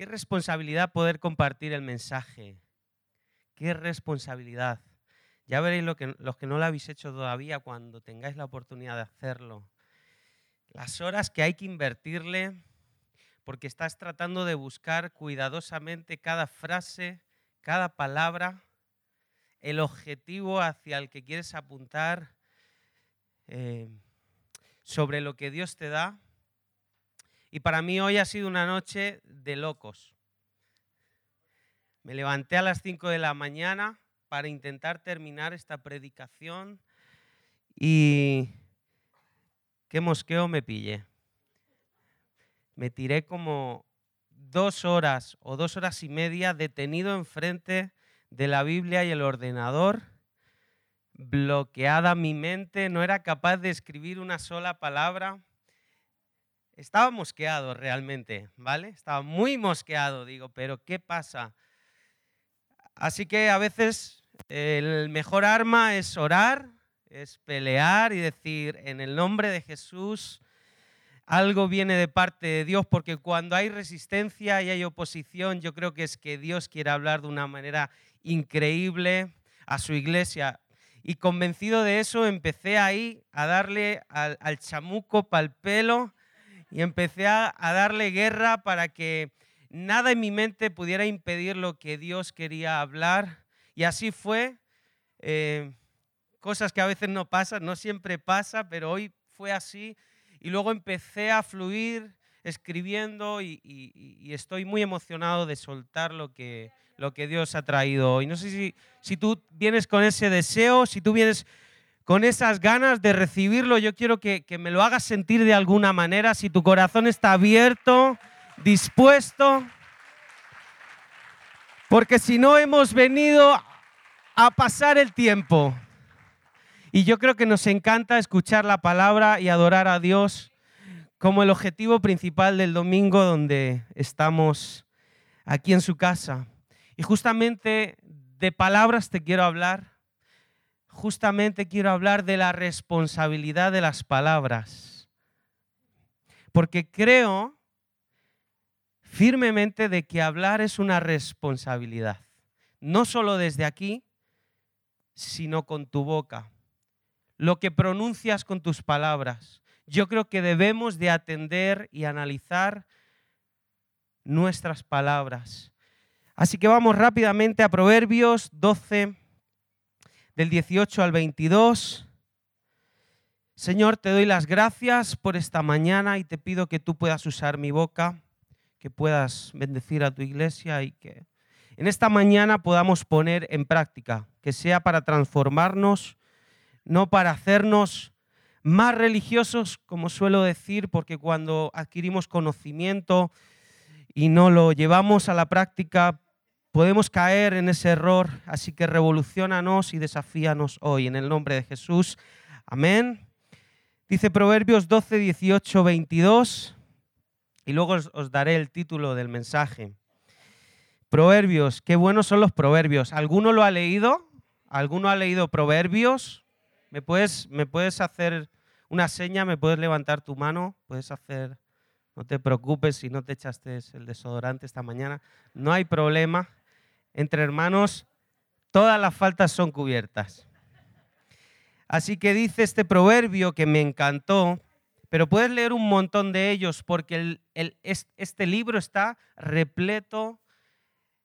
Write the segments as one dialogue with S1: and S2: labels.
S1: Qué responsabilidad poder compartir el mensaje. Qué responsabilidad. Ya veréis lo que, los que no lo habéis hecho todavía cuando tengáis la oportunidad de hacerlo. Las horas que hay que invertirle porque estás tratando de buscar cuidadosamente cada frase, cada palabra, el objetivo hacia el que quieres apuntar, eh, sobre lo que Dios te da. Y para mí hoy ha sido una noche de locos. Me levanté a las 5 de la mañana para intentar terminar esta predicación y qué mosqueo me pillé. Me tiré como dos horas o dos horas y media detenido enfrente de la Biblia y el ordenador, bloqueada mi mente, no era capaz de escribir una sola palabra estaba mosqueado realmente, ¿vale? Estaba muy mosqueado, digo, pero ¿qué pasa? Así que a veces el mejor arma es orar, es pelear y decir, en el nombre de Jesús, algo viene de parte de Dios, porque cuando hay resistencia y hay oposición, yo creo que es que Dios quiere hablar de una manera increíble a su iglesia. Y convencido de eso, empecé ahí a darle al, chamuco pal pelo y empecé a, darle guerra para que nada en mi mente pudiera impedir lo que Dios quería hablar. Y así fue. Eh, cosas que a veces no pasan, no siempre pasa, pero hoy fue así. Y luego empecé a fluir escribiendo y, estoy muy emocionado de soltar lo que, Dios ha traído hoy. No sé si, si tú vienes con ese deseo, si tú vienes con esas ganas de recibirlo. Yo quiero que, me lo hagas sentir de alguna manera, si tu corazón está abierto, dispuesto. Porque si no hemos venido a pasar el tiempo. Y yo creo que nos encanta escuchar la palabra y adorar a Dios como el objetivo principal del domingo donde estamos aquí en su casa. Y justamente de palabras te quiero hablar justamente quiero hablar de la responsabilidad de las palabras. Porque creo firmemente de que hablar es una responsabilidad. No solo desde aquí, sino con tu boca. Lo que pronuncias con tus palabras. Yo creo que debemos de atender y analizar nuestras palabras. Así que vamos rápidamente a Proverbios 12, del 18 al 22. Señor, te doy las gracias por esta mañana y te pido que tú puedas usar mi boca, que puedas bendecir a tu iglesia y que en esta mañana podamos poner en práctica, que sea para transformarnos, no para hacernos más religiosos, como suelo decir, porque cuando adquirimos conocimiento y no lo llevamos a la práctica, Podemos caer en ese error, así que revolucionanos y desafíanos hoy en el nombre de Jesús. Amén. Dice Proverbios 12, 18, 22 y luego os, daré el título del mensaje. Proverbios, qué buenos son los proverbios. ¿Alguno lo ha leído? ¿Alguno ha leído proverbios? ¿Me puedes, me puedes hacer una seña? ¿Me puedes levantar tu mano? ¿Puedes hacer... No te preocupes si no te echaste el desodorante esta mañana. No hay problema entre hermanos, todas las faltas son cubiertas. Así que dice este proverbio que me encantó, pero puedes leer un montón de ellos porque este libro está repleto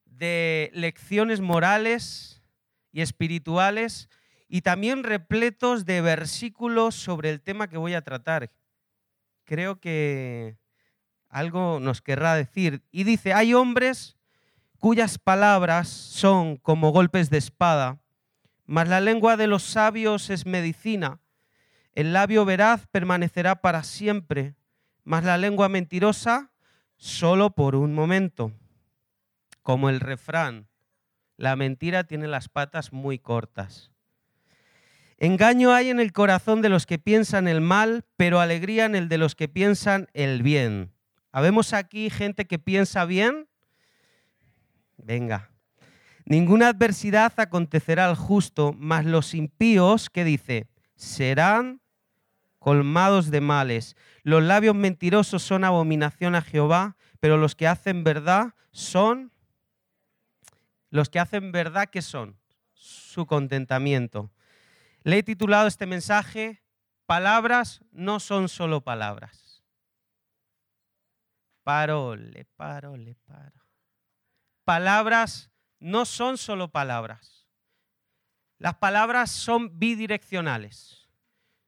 S1: de lecciones morales y espirituales y también repletos de versículos sobre el tema que voy a tratar. Creo que algo nos querrá decir. Y dice, hay hombres cuyas palabras son como golpes de espada, mas la lengua de los sabios es medicina. El labio veraz permanecerá para siempre, mas la lengua mentirosa solo por un momento. Como el refrán, la mentira tiene las patas muy cortas. Engaño hay en el corazón de los que piensan el mal, pero alegría en el de los que piensan el bien. ¿Habemos aquí gente que piensa bien? Venga. Ninguna adversidad acontecerá al justo, mas los impíos, ¿qué dice? Serán colmados de males. Los labios mentirosos son abominación a Jehová, pero los que hacen verdad son... Los que hacen verdad, ¿qué son? Su contentamiento. Le he titulado este mensaje, Palabras no son solo palabras. Parole, parole, paro. Palabras no son solo palabras. Las palabras son bidireccionales.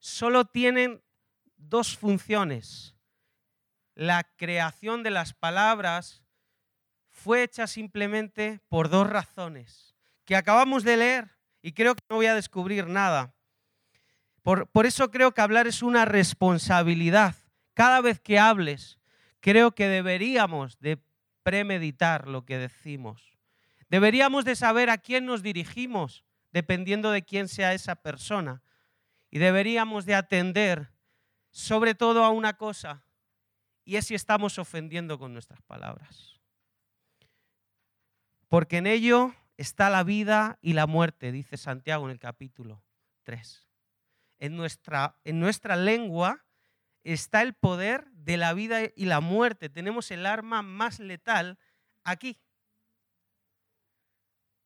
S1: Solo tienen dos funciones. La creación de las palabras fue hecha simplemente por dos razones que acabamos de leer y creo que no voy a descubrir nada. Por, por, eso creo que hablar es una responsabilidad. Cada vez que hables, creo que deberíamos de premeditar lo que decimos. Deberíamos de saber a quién nos dirigimos, dependiendo de quién sea esa persona. Y deberíamos de atender sobre todo a una cosa, y es si estamos ofendiendo con nuestras palabras. Porque en ello está la vida y la muerte, dice Santiago en el capítulo 3. En nuestra, en nuestra lengua está el poder de la vida y la muerte. Tenemos el arma más letal aquí.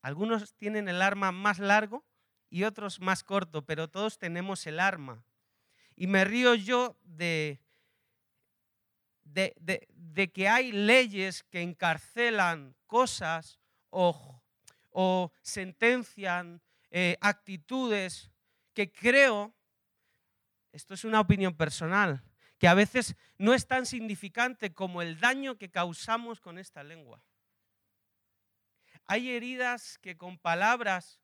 S1: Algunos tienen el arma más largo y otros más corto, pero todos tenemos el arma. Y me río yo de, de, que hay leyes que encarcelan cosas o, o sentencian eh, actitudes que creo, esto es una opinión personal, que a veces no es tan significante como el daño que causamos con esta lengua. Hay heridas que con palabras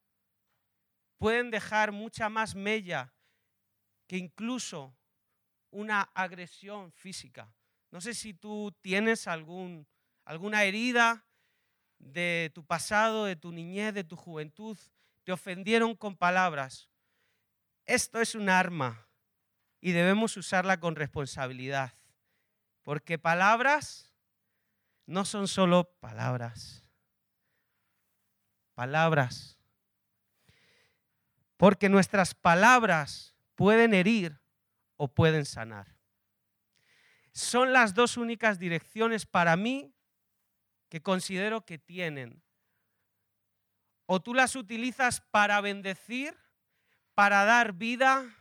S1: pueden dejar mucha más mella que incluso una agresión física. No sé si tú tienes alguna herida de tu pasado, de tu niñez, de tu juventud, te ofendieron con palabras. Esto es un arma y debemos usarla con responsabilidad, porque palabras no son solo palabras palabras. Porque nuestras palabras pueden herir o pueden sanar. Son las dos únicas direcciones para mí que considero que tienen. O tú las utilizas para bendecir, para dar vida,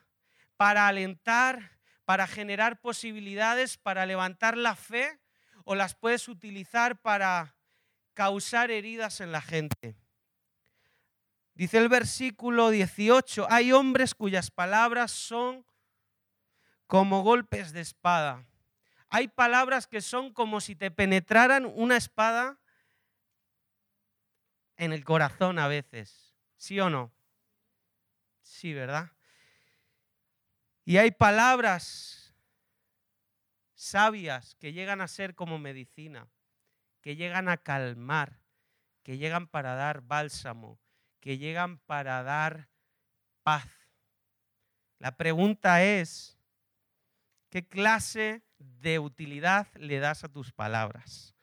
S1: para alentar, para generar posibilidades, para levantar la fe, o las puedes utilizar para causar heridas en la gente. Dice el versículo 18, hay hombres cuyas palabras son como golpes de espada. Hay palabras que son como si te penetraran una espada en el corazón a veces. ¿Sí o no? Sí, ¿verdad? Y hay palabras sabias que llegan a ser como medicina, que llegan a calmar, que llegan para dar bálsamo, que llegan para dar paz. La pregunta es, ¿qué clase de utilidad le das a tus palabras?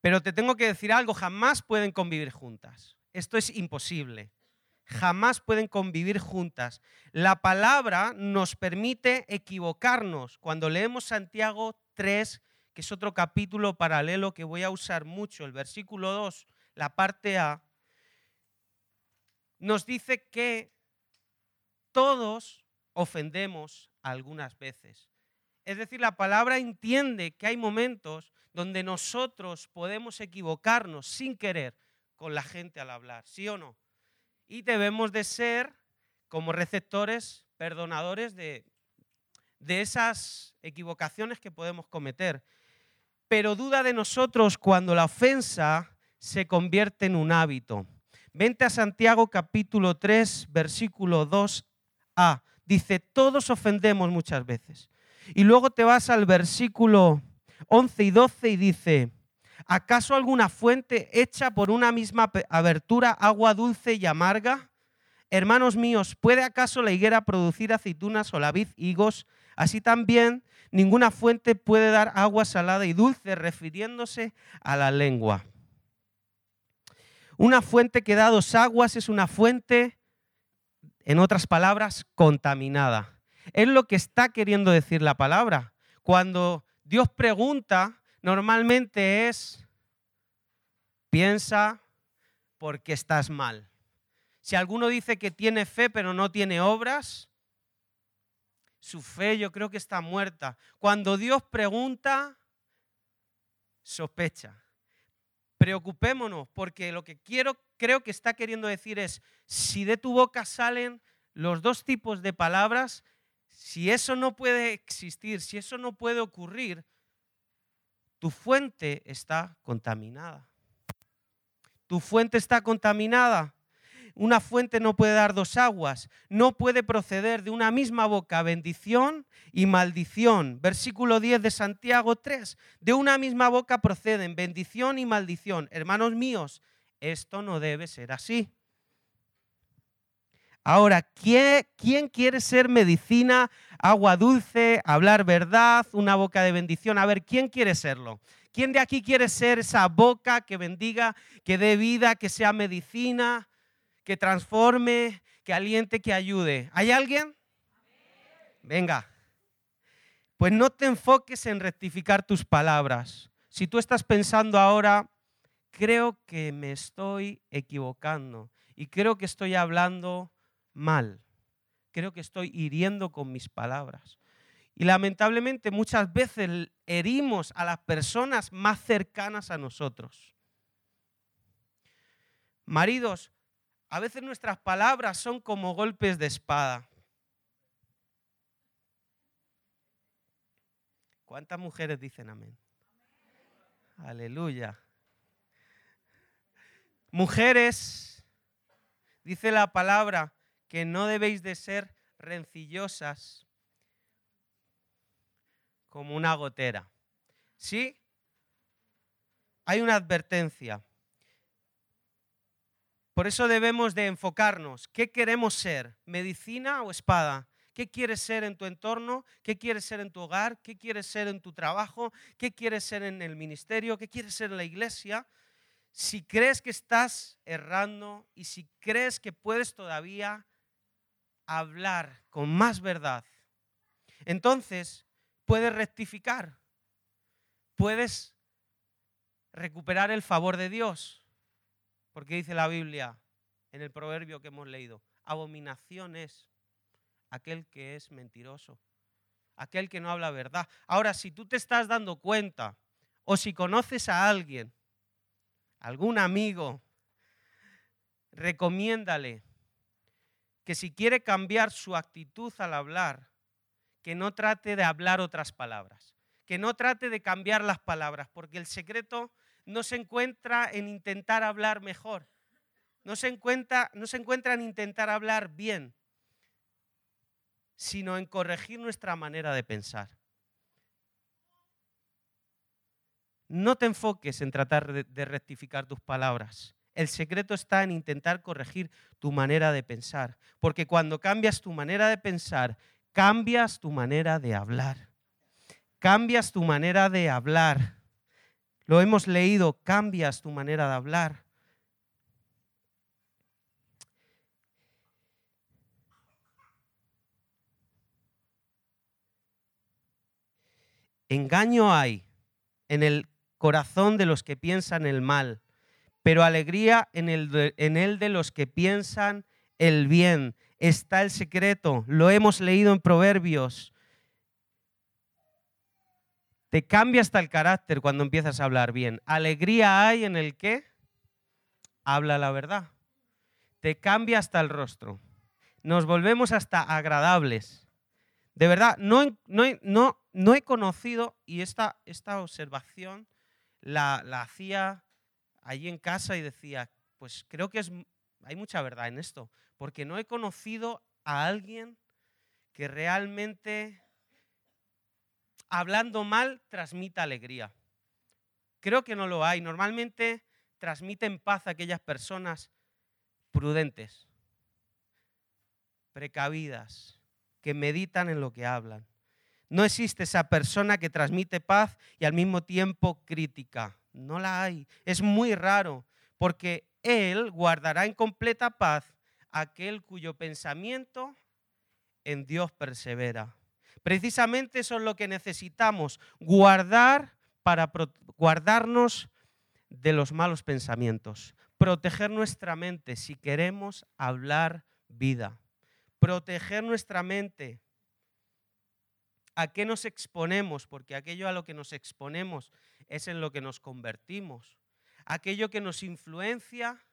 S1: Pero te tengo que decir algo, jamás pueden convivir juntas. Esto es imposible. Jamás pueden convivir juntas. La palabra nos permite equivocarnos. Cuando leemos Santiago 3, que es otro capítulo paralelo que voy a usar mucho, el versículo 2, la parte A, nos dice que todos ofendemos algunas veces. Es decir, la palabra entiende que hay momentos donde nosotros podemos equivocarnos sin querer con la gente al hablar, ¿sí o no? Y debemos de ser como receptores, perdonadores de, de esas equivocaciones que podemos cometer. Pero duda de nosotros cuando la ofensa se convierte en un hábito. Vente a Santiago capítulo 3, versículo 2a. Dice, todos ofendemos muchas veces. Y luego te vas al versículo 11 y 12 y dice, ¿acaso alguna fuente hecha por una misma abertura agua dulce y amarga? Hermanos míos, ¿puede acaso la higuera producir aceitunas o la vid higos? Así también ninguna fuente puede dar agua salada y dulce, refiriéndose a la lengua. Una fuente que da dos aguas es una fuente En otras palabras, contaminada. Es lo que está queriendo decir la palabra. Cuando Dios pregunta, normalmente es, piensa porque estás mal. Si alguno dice que tiene fe pero no tiene obras, su fe yo creo que está muerta. Cuando Dios pregunta, sospecha. Preocupémonos porque lo que quiero, creo que está queriendo decir es, si de tu boca salen los dos tipos de palabras, si eso no puede existir, si eso no puede ocurrir, tu fuente está contaminada. Tu fuente está contaminada. Una fuente no puede dar dos aguas, no puede proceder de una misma boca bendición y maldición. Versículo 10 de Santiago 3. De una misma boca proceden bendición y maldición. Hermanos míos, esto no debe ser así. Ahora, ¿quién, quiere ser medicina, agua dulce, hablar verdad, una boca de bendición? A ver, ¿quién quiere serlo? ¿Quién de aquí quiere ser esa boca que bendiga, que dé vida, que sea medicina, que transforme, que aliente, que ayude? ¿Hay alguien? Venga. Pues no te enfoques en rectificar tus palabras. Si tú estás pensando ahora, creo que me estoy equivocando y creo que estoy hablando mal. Creo que estoy hiriendo con mis palabras. Y lamentablemente muchas veces herimos a las personas más cercanas a nosotros. Maridos, a veces nuestras palabras son como golpes de espada. ¿Cuántas mujeres dicen amén? Aleluya. Mujeres, dice la palabra, que no debéis de ser rencillosas como una gotera. ¿Sí? Hay una advertencia. Por eso debemos de enfocarnos. ¿Qué queremos ser? ¿Medicina o espada? ¿Qué quieres ser en tu entorno? ¿Qué quieres ser en tu hogar? ¿Qué quieres ser en tu trabajo? ¿Qué quieres ser en el ministerio? ¿Qué quieres ser en la iglesia? Si crees que estás errando y si crees que puedes todavía hablar con más verdad, entonces puedes rectificar, puedes recuperar el favor de Dios, porque dice la Biblia en el proverbio que hemos leído, abominación es aquel que es mentiroso, aquel que no habla verdad. Ahora, si tú te estás dando cuenta o si conoces a alguien, algún amigo, recomiéndale que si quiere cambiar su actitud al hablar, que no trate de hablar otras palabras, que no trate de cambiar las palabras, porque el secreto no se encuentra en intentar hablar mejor, no se encuentra, no se encuentra en intentar hablar bien, sino en corregir nuestra manera de pensar. No te enfoques en tratar de rectificar tus palabras. El secreto está en intentar corregir tu manera de pensar, porque cuando cambias tu manera de pensar, cambias tu manera de hablar. Cambias tu manera de hablar. Lo hemos leído, cambias tu manera de hablar. Engaño hay en el corazón de los que piensan el mal pero alegría en el, de, en el de los que piensan el bien. Está el secreto, lo hemos leído en Proverbios. Te cambia hasta el carácter cuando empiezas a hablar bien. Alegría hay en el que habla la verdad. Te cambia hasta el rostro. Nos volvemos hasta agradables. De verdad, no, no, no, no he conocido, y esta, esta observación la, la hacía allí en casa y decía, pues creo que es, hay mucha verdad en esto, porque no he conocido a alguien que realmente, hablando mal, transmita alegría. Creo que no lo hay. Normalmente transmiten paz a aquellas personas prudentes, precavidas, que meditan en lo que hablan. No existe esa persona que transmite paz y al mismo tiempo crítica. No la hay. Es muy raro porque Él guardará en completa paz aquel cuyo pensamiento en Dios persevera. Precisamente eso es lo que necesitamos, guardar para guardarnos de los malos pensamientos, proteger nuestra mente si queremos hablar vida, proteger nuestra mente. ¿A qué nos exponemos? Porque aquello a lo que nos exponemos es en lo que nos convertimos. Aquello que nos influencia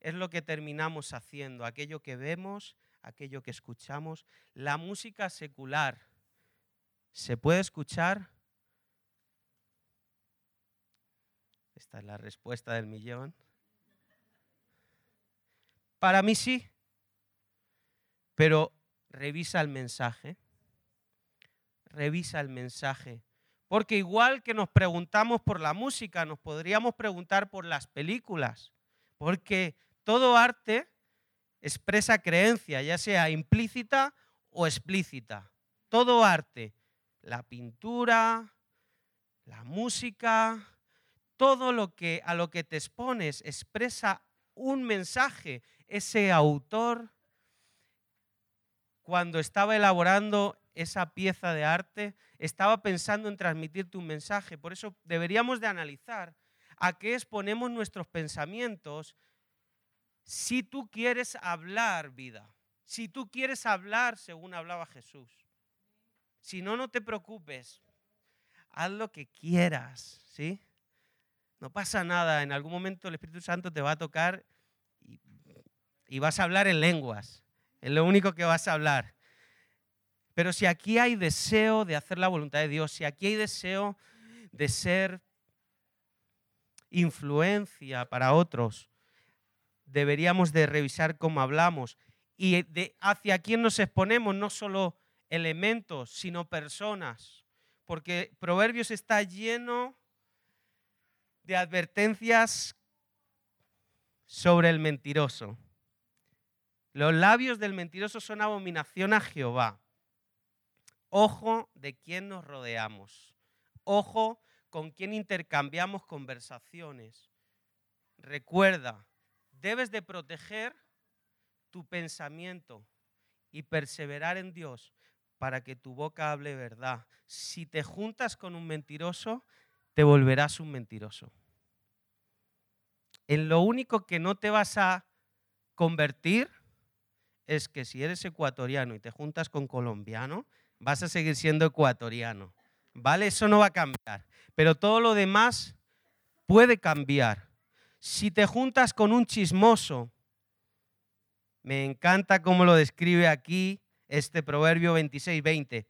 S1: es lo que terminamos haciendo. Aquello que vemos, aquello que escuchamos. La música secular se puede escuchar. Esta es la respuesta del millón. Para mí sí, pero revisa el mensaje. Revisa el mensaje. Porque igual que nos preguntamos por la música, nos podríamos preguntar por las películas. Porque todo arte expresa creencia, ya sea implícita o explícita. Todo arte, la pintura, la música, todo lo que a lo que te expones expresa un mensaje. Ese autor cuando estaba elaborando esa pieza de arte, estaba pensando en transmitirte un mensaje. Por eso deberíamos de analizar a qué exponemos nuestros pensamientos si tú quieres hablar vida, si tú quieres hablar según hablaba Jesús. Si no, no te preocupes. Haz lo que quieras, ¿sí? No pasa nada. En algún momento el Espíritu Santo te va a tocar y, y vas a hablar en lenguas. Es lo único que vas a hablar. Pero si aquí hay deseo de hacer la voluntad de Dios, si aquí hay deseo de ser influencia para otros, deberíamos de revisar cómo hablamos y de hacia quién nos exponemos, no solo elementos, sino personas. Porque Proverbios está lleno de advertencias sobre el mentiroso. Los labios del mentiroso son abominación a Jehová. Ojo de quién nos rodeamos. Ojo con quién intercambiamos conversaciones. Recuerda, debes de proteger tu pensamiento y perseverar en Dios para que tu boca hable verdad. Si te juntas con un mentiroso, te volverás un mentiroso. En lo único que no te vas a convertir es que si eres ecuatoriano y te juntas con colombiano, vas a seguir siendo ecuatoriano. ¿Vale? Eso no va a cambiar. Pero todo lo demás puede cambiar. Si te juntas con un chismoso, me encanta cómo lo describe aquí este proverbio 26-20.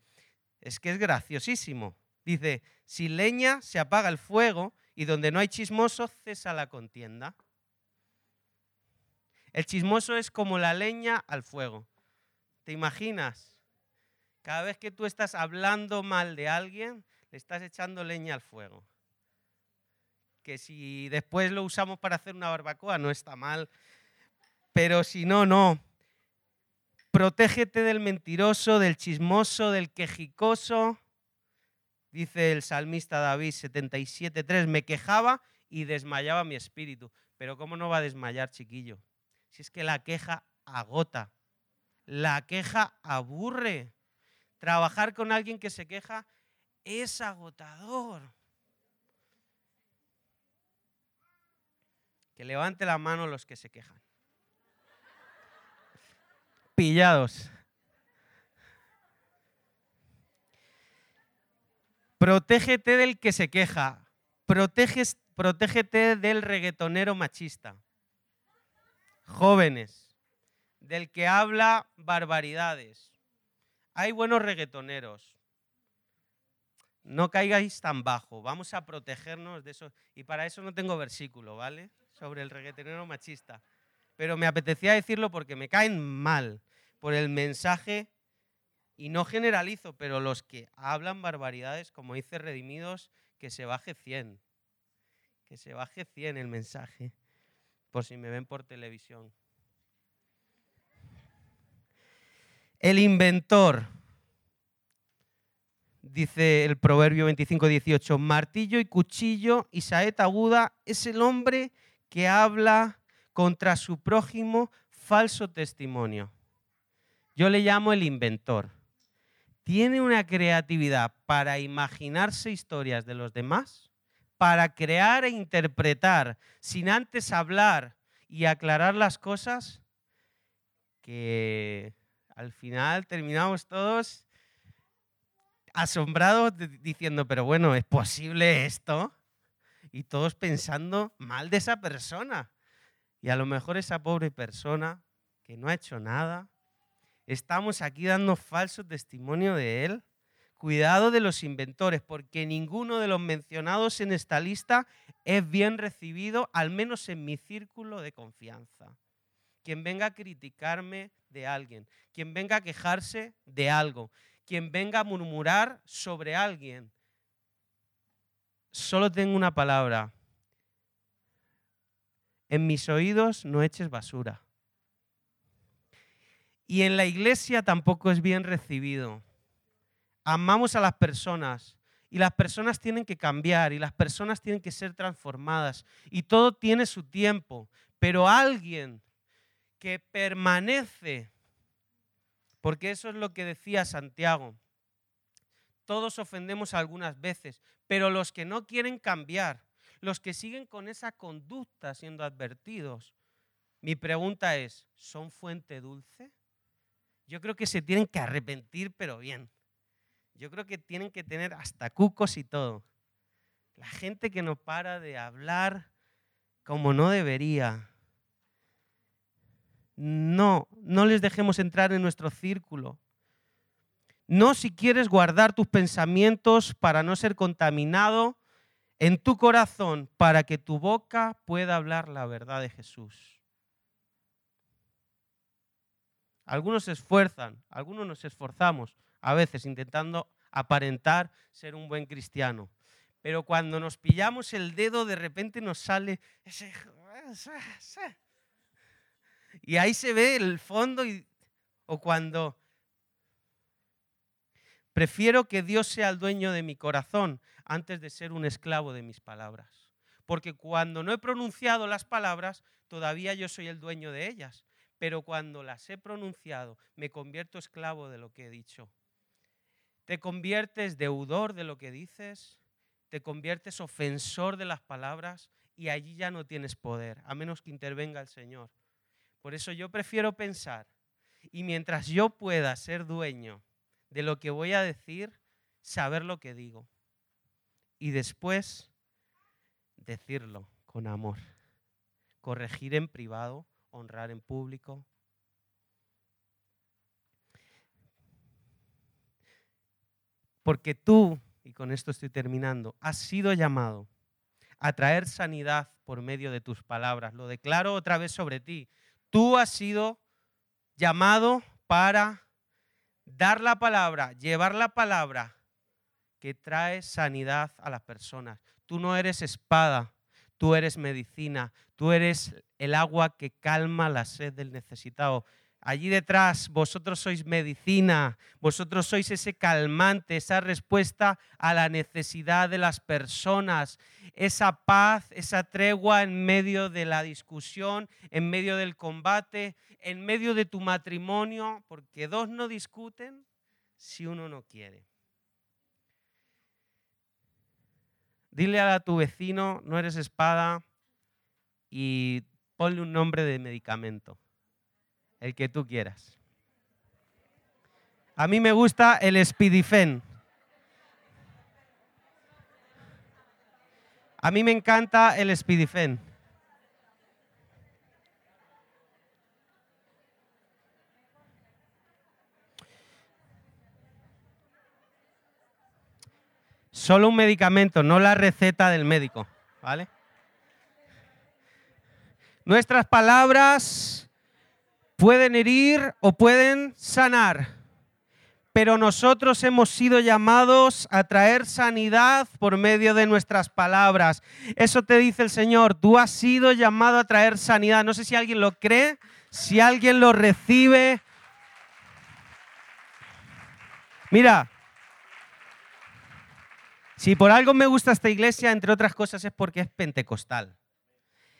S1: Es que es graciosísimo. Dice, si leña se apaga el fuego y donde no hay chismoso cesa la contienda. El chismoso es como la leña al fuego. ¿Te imaginas? Cada vez que tú estás hablando mal de alguien, le estás echando leña al fuego. Que si después lo usamos para hacer una barbacoa, no está mal. Pero si no, no. Protégete del mentiroso, del chismoso, del quejicoso. Dice el salmista David 77.3, me quejaba y desmayaba mi espíritu. Pero ¿cómo no va a desmayar, chiquillo? Si es que la queja agota, la queja aburre. Trabajar con alguien que se queja es agotador. Que levante la mano los que se quejan. Pillados. Protégete del que se queja. protégete del reggaetonero machista jóvenes, del que habla barbaridades. Hay buenos reggaetoneros. No caigáis tan bajo. Vamos a protegernos de eso. Y para eso no tengo versículo, ¿vale? Sobre el reggaetonero machista. Pero me apetecía decirlo porque me caen mal por el mensaje. Y no generalizo, pero los que hablan barbaridades, como dice Redimidos, que se baje 100. Que se baje 100 el mensaje por si me ven por televisión. El inventor, dice el Proverbio 25, 18, martillo y cuchillo y saeta aguda es el hombre que habla contra su prójimo falso testimonio. Yo le llamo el inventor. Tiene una creatividad para imaginarse historias de los demás, para crear e interpretar sin antes hablar y aclarar las cosas, que al final terminamos todos asombrados diciendo, pero bueno, ¿es posible esto? Y todos pensando mal de esa persona. Y a lo mejor esa pobre persona que no ha hecho nada, estamos aquí dando falso testimonio de él. Cuidado de los inventores, porque ninguno de los mencionados en esta lista es bien recibido, al menos en mi círculo de confianza. Quien venga a criticarme de alguien, quien venga a quejarse de algo, quien venga a murmurar sobre alguien. Solo tengo una palabra. En mis oídos no eches basura. Y en la iglesia tampoco es bien recibido. Amamos a las personas y las personas tienen que cambiar y las personas tienen que ser transformadas y todo tiene su tiempo, pero alguien que permanece porque eso es lo que decía Santiago. Todos ofendemos algunas veces, pero los que no quieren cambiar, los que siguen con esa conducta siendo advertidos, mi pregunta es, ¿son fuente dulce? Yo creo que se tienen que arrepentir, pero bien. Yo creo que tienen que tener hasta cucos y todo. La gente que no para de hablar como no debería, no, no les dejemos entrar en nuestro círculo. No si quieres guardar tus pensamientos para no ser contaminado en tu corazón, para que tu boca pueda hablar la verdad de Jesús. Algunos se esfuerzan, algunos nos esforzamos, a veces intentando aparentar ser un buen cristiano. Pero cuando nos pillamos el dedo, de repente nos sale ese... Y ahí se ve el fondo y, o cuando prefiero que Dios sea el dueño de mi corazón antes de ser un esclavo de mis palabras. Porque cuando no he pronunciado las palabras, todavía yo soy el dueño de ellas. Pero cuando las he pronunciado, me convierto esclavo de lo que he dicho. Te conviertes deudor de lo que dices, te conviertes ofensor de las palabras y allí ya no tienes poder, a menos que intervenga el Señor. Por eso yo prefiero pensar, y mientras yo pueda ser dueño de lo que voy a decir, saber lo que digo. Y después decirlo con amor. Corregir en privado, honrar en público. Porque tú, y con esto estoy terminando, has sido llamado a traer sanidad por medio de tus palabras. Lo declaro otra vez sobre ti. Tú has sido llamado para dar la palabra, llevar la palabra que trae sanidad a las personas. Tú no eres espada, tú eres medicina, tú eres el agua que calma la sed del necesitado. Allí detrás vosotros sois medicina, vosotros sois ese calmante, esa respuesta a la necesidad de las personas, esa paz, esa tregua en medio de la discusión, en medio del combate, en medio de tu matrimonio, porque dos no discuten si uno no quiere. Dile a tu vecino, no eres espada, y ponle un nombre de medicamento el que tú quieras. A mí me gusta el Spidifen. A mí me encanta el Spidifen. Solo un medicamento, no la receta del médico, ¿vale? Nuestras palabras pueden herir o pueden sanar, pero nosotros hemos sido llamados a traer sanidad por medio de nuestras palabras. Eso te dice el Señor, tú has sido llamado a traer sanidad. No sé si alguien lo cree, si alguien lo recibe. Mira, si por algo me gusta esta iglesia, entre otras cosas, es porque es pentecostal.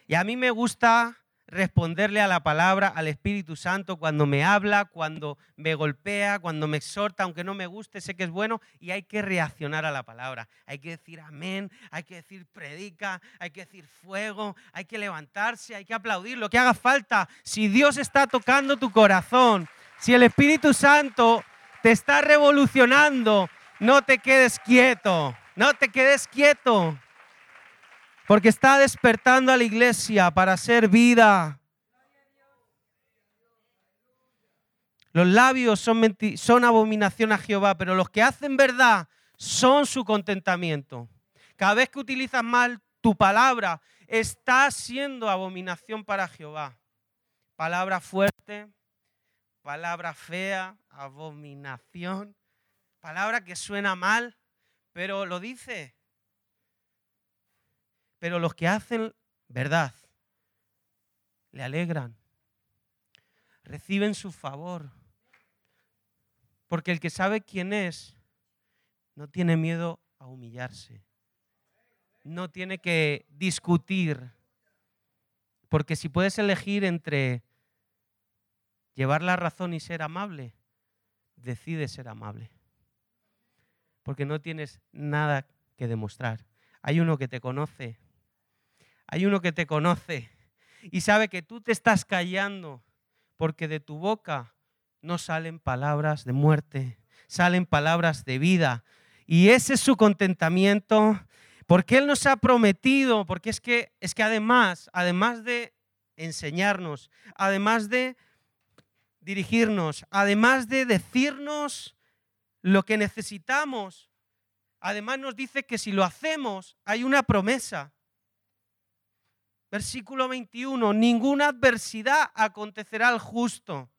S1: Y a mí me gusta responderle a la palabra, al Espíritu Santo, cuando me habla, cuando me golpea, cuando me exhorta, aunque no me guste, sé que es bueno, y hay que reaccionar a la palabra. Hay que decir amén, hay que decir predica, hay que decir fuego, hay que levantarse, hay que aplaudir, lo que haga falta. Si Dios está tocando tu corazón, si el Espíritu Santo te está revolucionando, no te quedes quieto, no te quedes quieto. Porque está despertando a la iglesia para hacer vida. Los labios son, son abominación a Jehová, pero los que hacen verdad son su contentamiento. Cada vez que utilizas mal tu palabra, está siendo abominación para Jehová. Palabra fuerte, palabra fea, abominación, palabra que suena mal, pero lo dice. Pero los que hacen verdad le alegran, reciben su favor. Porque el que sabe quién es no tiene miedo a humillarse. No tiene que discutir. Porque si puedes elegir entre llevar la razón y ser amable, decide ser amable. Porque no tienes nada que demostrar. Hay uno que te conoce hay uno que te conoce y sabe que tú te estás callando porque de tu boca no salen palabras de muerte, salen palabras de vida. Y ese es su contentamiento, porque Él nos ha prometido, porque es que, es que además, además de enseñarnos, además de dirigirnos, además de decirnos lo que necesitamos, además nos dice que si lo hacemos hay una promesa. Versículo 21, ninguna adversidad acontecerá al justo,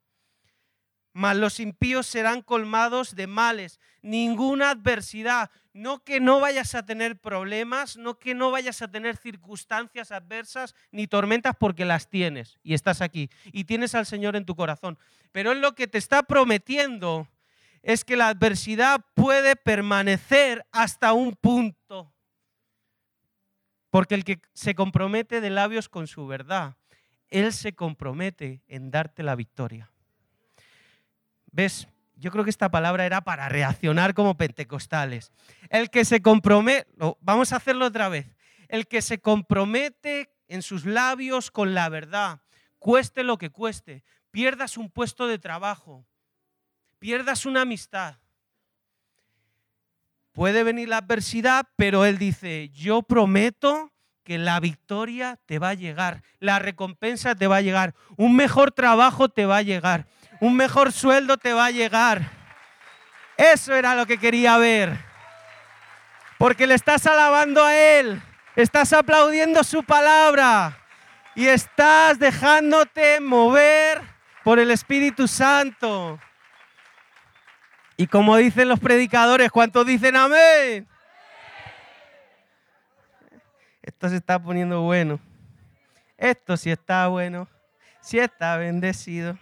S1: mas los impíos serán colmados de males. Ninguna adversidad, no que no vayas a tener problemas, no que no vayas a tener circunstancias adversas ni tormentas porque las tienes y estás aquí y tienes al Señor en tu corazón. Pero es lo que te está prometiendo es que la adversidad puede permanecer hasta un punto. Porque el que se compromete de labios con su verdad, Él se compromete en darte la victoria. ¿Ves? Yo creo que esta palabra era para reaccionar como pentecostales. El que se compromete, vamos a hacerlo otra vez. El que se compromete en sus labios con la verdad, cueste lo que cueste, pierdas un puesto de trabajo, pierdas una amistad, Puede venir la adversidad, pero Él dice, yo prometo que la victoria te va a llegar, la recompensa te va a llegar, un mejor trabajo te va a llegar, un mejor sueldo te va a llegar. Eso era lo que quería ver. Porque le estás alabando a Él, estás aplaudiendo su palabra y estás dejándote mover por el Espíritu Santo. Y como dicen los predicadores, ¿cuántos dicen amén? Esto se está poniendo bueno. Esto sí está bueno. Sí está bendecido.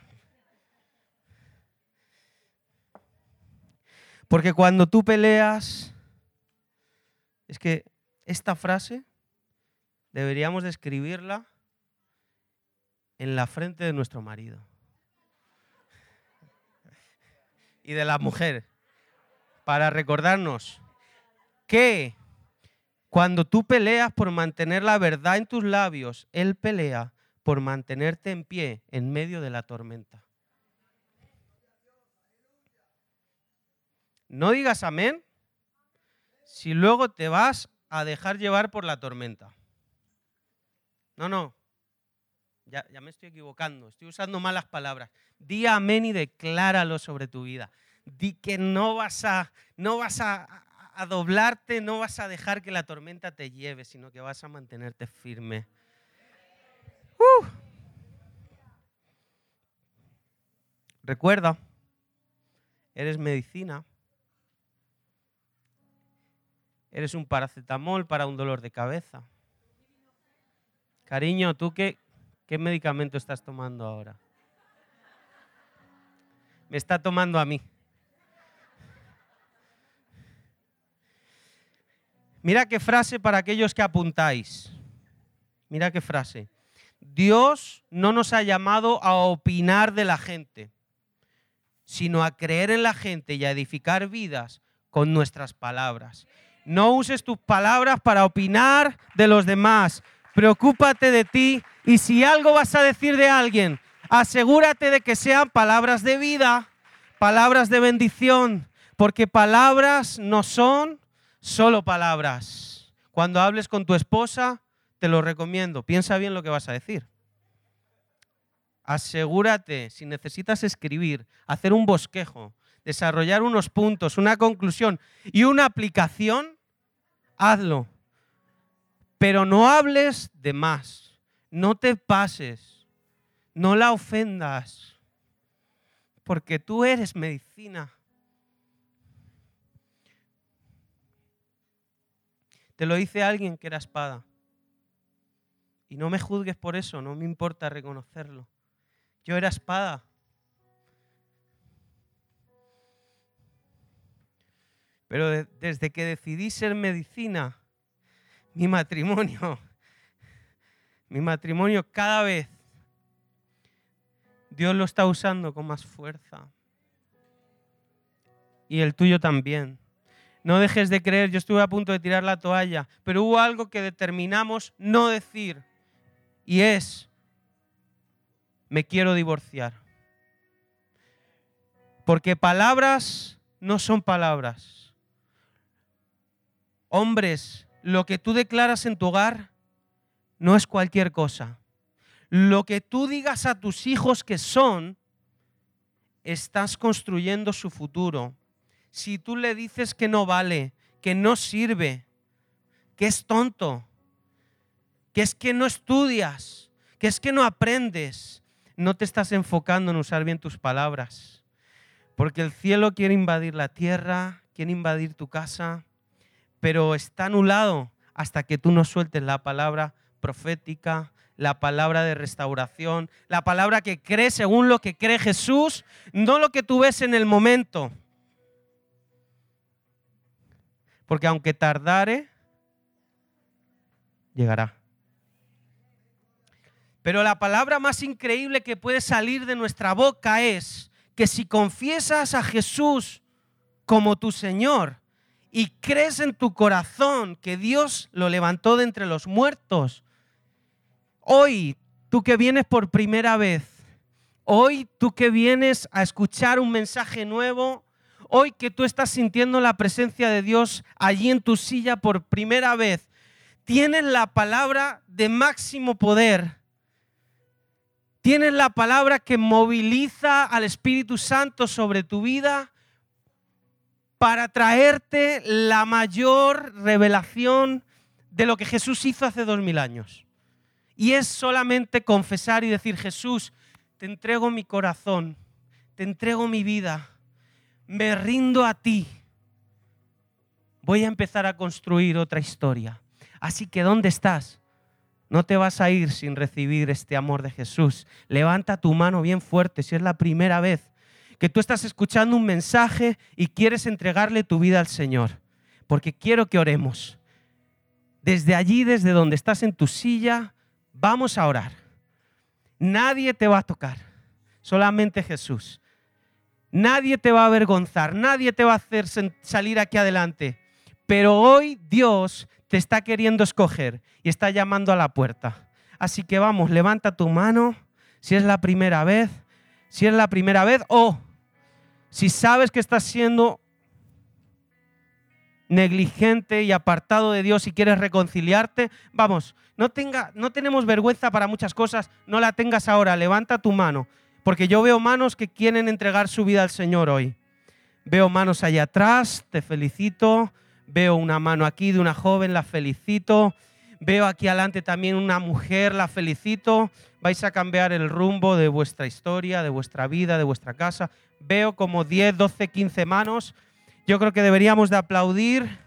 S1: Porque cuando tú peleas, es que esta frase deberíamos describirla en la frente de nuestro marido y de la mujer para recordarnos que cuando tú peleas por mantener la verdad en tus labios, Él pelea por mantenerte en pie en medio de la tormenta. No digas amén si luego te vas a dejar llevar por la tormenta. No, no. Ya, me estoy equivocando, estoy usando malas palabras. Di amén y decláralo sobre tu vida. Di que no vas a, no vas a, doblarte, no vas a dejar que la tormenta te lleve, sino que vas a mantenerte firme. Uh. Recuerda, eres medicina. Eres un paracetamol para un dolor de cabeza. Cariño, ¿tú qué, qué medicamento estás tomando ahora? me está tomando a mí. Mira qué frase para aquellos que apuntáis. Mira qué frase. Dios no nos ha llamado a opinar de la gente, sino a creer en la gente y a edificar vidas con nuestras palabras. No uses tus palabras para opinar de los demás. Preocúpate de ti y si algo vas a decir de alguien, asegúrate de que sean palabras de vida, palabras de bendición, porque palabras no son solo palabras. Cuando hables con tu esposa, te lo recomiendo. Piensa bien lo que vas a decir. Asegúrate, si necesitas escribir, hacer un bosquejo, desarrollar unos puntos, una conclusión y una aplicación, hazlo. Pero no hables de más. No te pases. No la ofendas. Porque tú eres medicina. Te lo dice alguien que era espada. Y no me juzgues por eso, no me importa reconocerlo. Yo era espada. Pero desde que decidí ser medicina, mi matrimonio, mi matrimonio cada vez, Dios lo está usando con más fuerza. Y el tuyo también. No dejes de creer, yo estuve a punto de tirar la toalla, pero hubo algo que determinamos no decir y es, me quiero divorciar. Porque palabras no son palabras. Hombres, lo que tú declaras en tu hogar no es cualquier cosa. Lo que tú digas a tus hijos que son, estás construyendo su futuro. Si tú le dices que no vale, que no sirve, que es tonto, que es que no estudias, que es que no aprendes, no te estás enfocando en usar bien tus palabras. Porque el cielo quiere invadir la tierra, quiere invadir tu casa, pero está anulado hasta que tú no sueltes la palabra profética, la palabra de restauración, la palabra que cree según lo que cree Jesús, no lo que tú ves en el momento. Porque aunque tardare, llegará. Pero la palabra más increíble que puede salir de nuestra boca es que si confiesas a Jesús como tu Señor y crees en tu corazón que Dios lo levantó de entre los muertos, hoy tú que vienes por primera vez, hoy tú que vienes a escuchar un mensaje nuevo, hoy que tú estás sintiendo la presencia de Dios allí en tu silla por primera vez, tienes la palabra de máximo poder. Tienes la palabra que moviliza al Espíritu Santo sobre tu vida para traerte la mayor revelación de lo que Jesús hizo hace dos mil años. Y es solamente confesar y decir, Jesús, te entrego mi corazón, te entrego mi vida, me rindo a ti. Voy a empezar a construir otra historia. Así que, ¿dónde estás? No te vas a ir sin recibir este amor de Jesús. Levanta tu mano bien fuerte si es la primera vez que tú estás escuchando un mensaje y quieres entregarle tu vida al Señor. Porque quiero que oremos. Desde allí, desde donde estás en tu silla, vamos a orar. Nadie te va a tocar, solamente Jesús. Nadie te va a avergonzar, nadie te va a hacer salir aquí adelante. Pero hoy Dios te está queriendo escoger y está llamando a la puerta. Así que vamos, levanta tu mano si es la primera vez, si es la primera vez o si sabes que estás siendo negligente y apartado de Dios y quieres reconciliarte, vamos, no, tenga, no tenemos vergüenza para muchas cosas, no la tengas ahora, levanta tu mano, porque yo veo manos que quieren entregar su vida al Señor hoy. Veo manos allá atrás, te felicito, Veo una mano aquí de una joven, la felicito. Veo aquí adelante también una mujer, la felicito. Vais a cambiar el rumbo de vuestra historia, de vuestra vida, de vuestra casa. Veo como 10, 12, 15 manos. Yo creo que deberíamos de aplaudir